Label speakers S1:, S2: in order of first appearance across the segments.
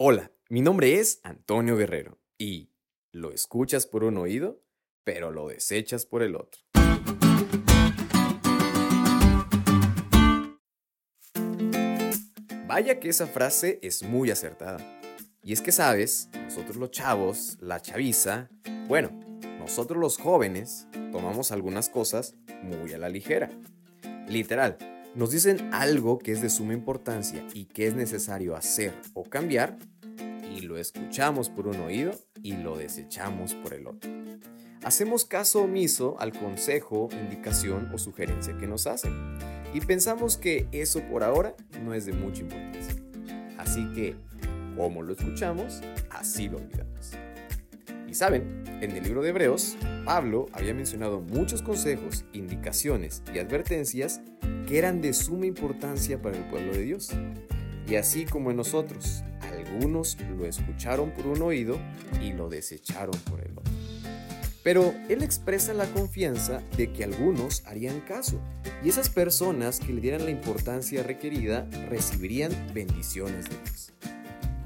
S1: Hola, mi nombre es Antonio Guerrero y lo escuchas por un oído, pero lo desechas por el otro. Vaya que esa frase es muy acertada. Y es que sabes, nosotros los chavos, la chaviza, bueno, nosotros los jóvenes tomamos algunas cosas muy a la ligera. Literal, nos dicen algo que es de suma importancia y que es necesario hacer o cambiar y lo escuchamos por un oído y lo desechamos por el otro. Hacemos caso omiso al consejo, indicación o sugerencia que nos hacen y pensamos que eso por ahora no es de mucha importancia. Así que, como lo escuchamos, así lo olvidamos. Y saben, en el libro de Hebreos, Pablo había mencionado muchos consejos, indicaciones y advertencias que eran de suma importancia para el pueblo de Dios. Y así como en nosotros, algunos lo escucharon por un oído y lo desecharon por el otro. Pero él expresa la confianza de que algunos harían caso y esas personas que le dieran la importancia requerida recibirían bendiciones de Dios.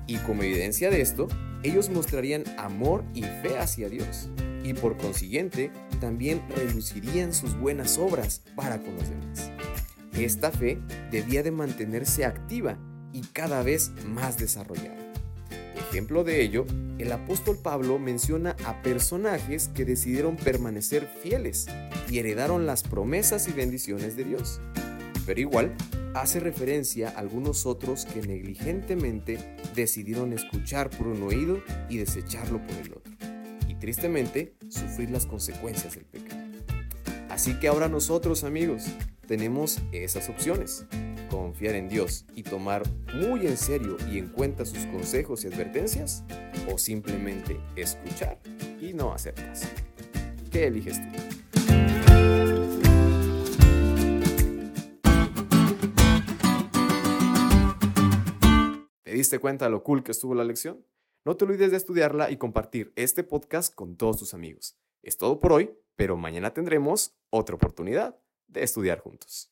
S1: Y como evidencia de esto, ellos mostrarían amor y fe hacia Dios y por consiguiente también reducirían sus buenas obras para con los demás. Esta fe debía de mantenerse activa y cada vez más desarrollada. Ejemplo de ello, el apóstol Pablo menciona a personajes que decidieron permanecer fieles y heredaron las promesas y bendiciones de Dios. Pero igual, hace referencia a algunos otros que negligentemente decidieron escuchar por un oído y desecharlo por el otro, y tristemente sufrir las consecuencias del pecado. Así que ahora nosotros amigos tenemos esas opciones, confiar en Dios y tomar muy en serio y en cuenta sus consejos y advertencias, o simplemente escuchar y no hacer caso. ¿Qué eliges tú? ¿Te diste cuenta de lo cool que estuvo la lección? No te olvides de estudiarla y compartir este podcast con todos tus amigos. Es todo por hoy, pero mañana tendremos otra oportunidad de estudiar juntos.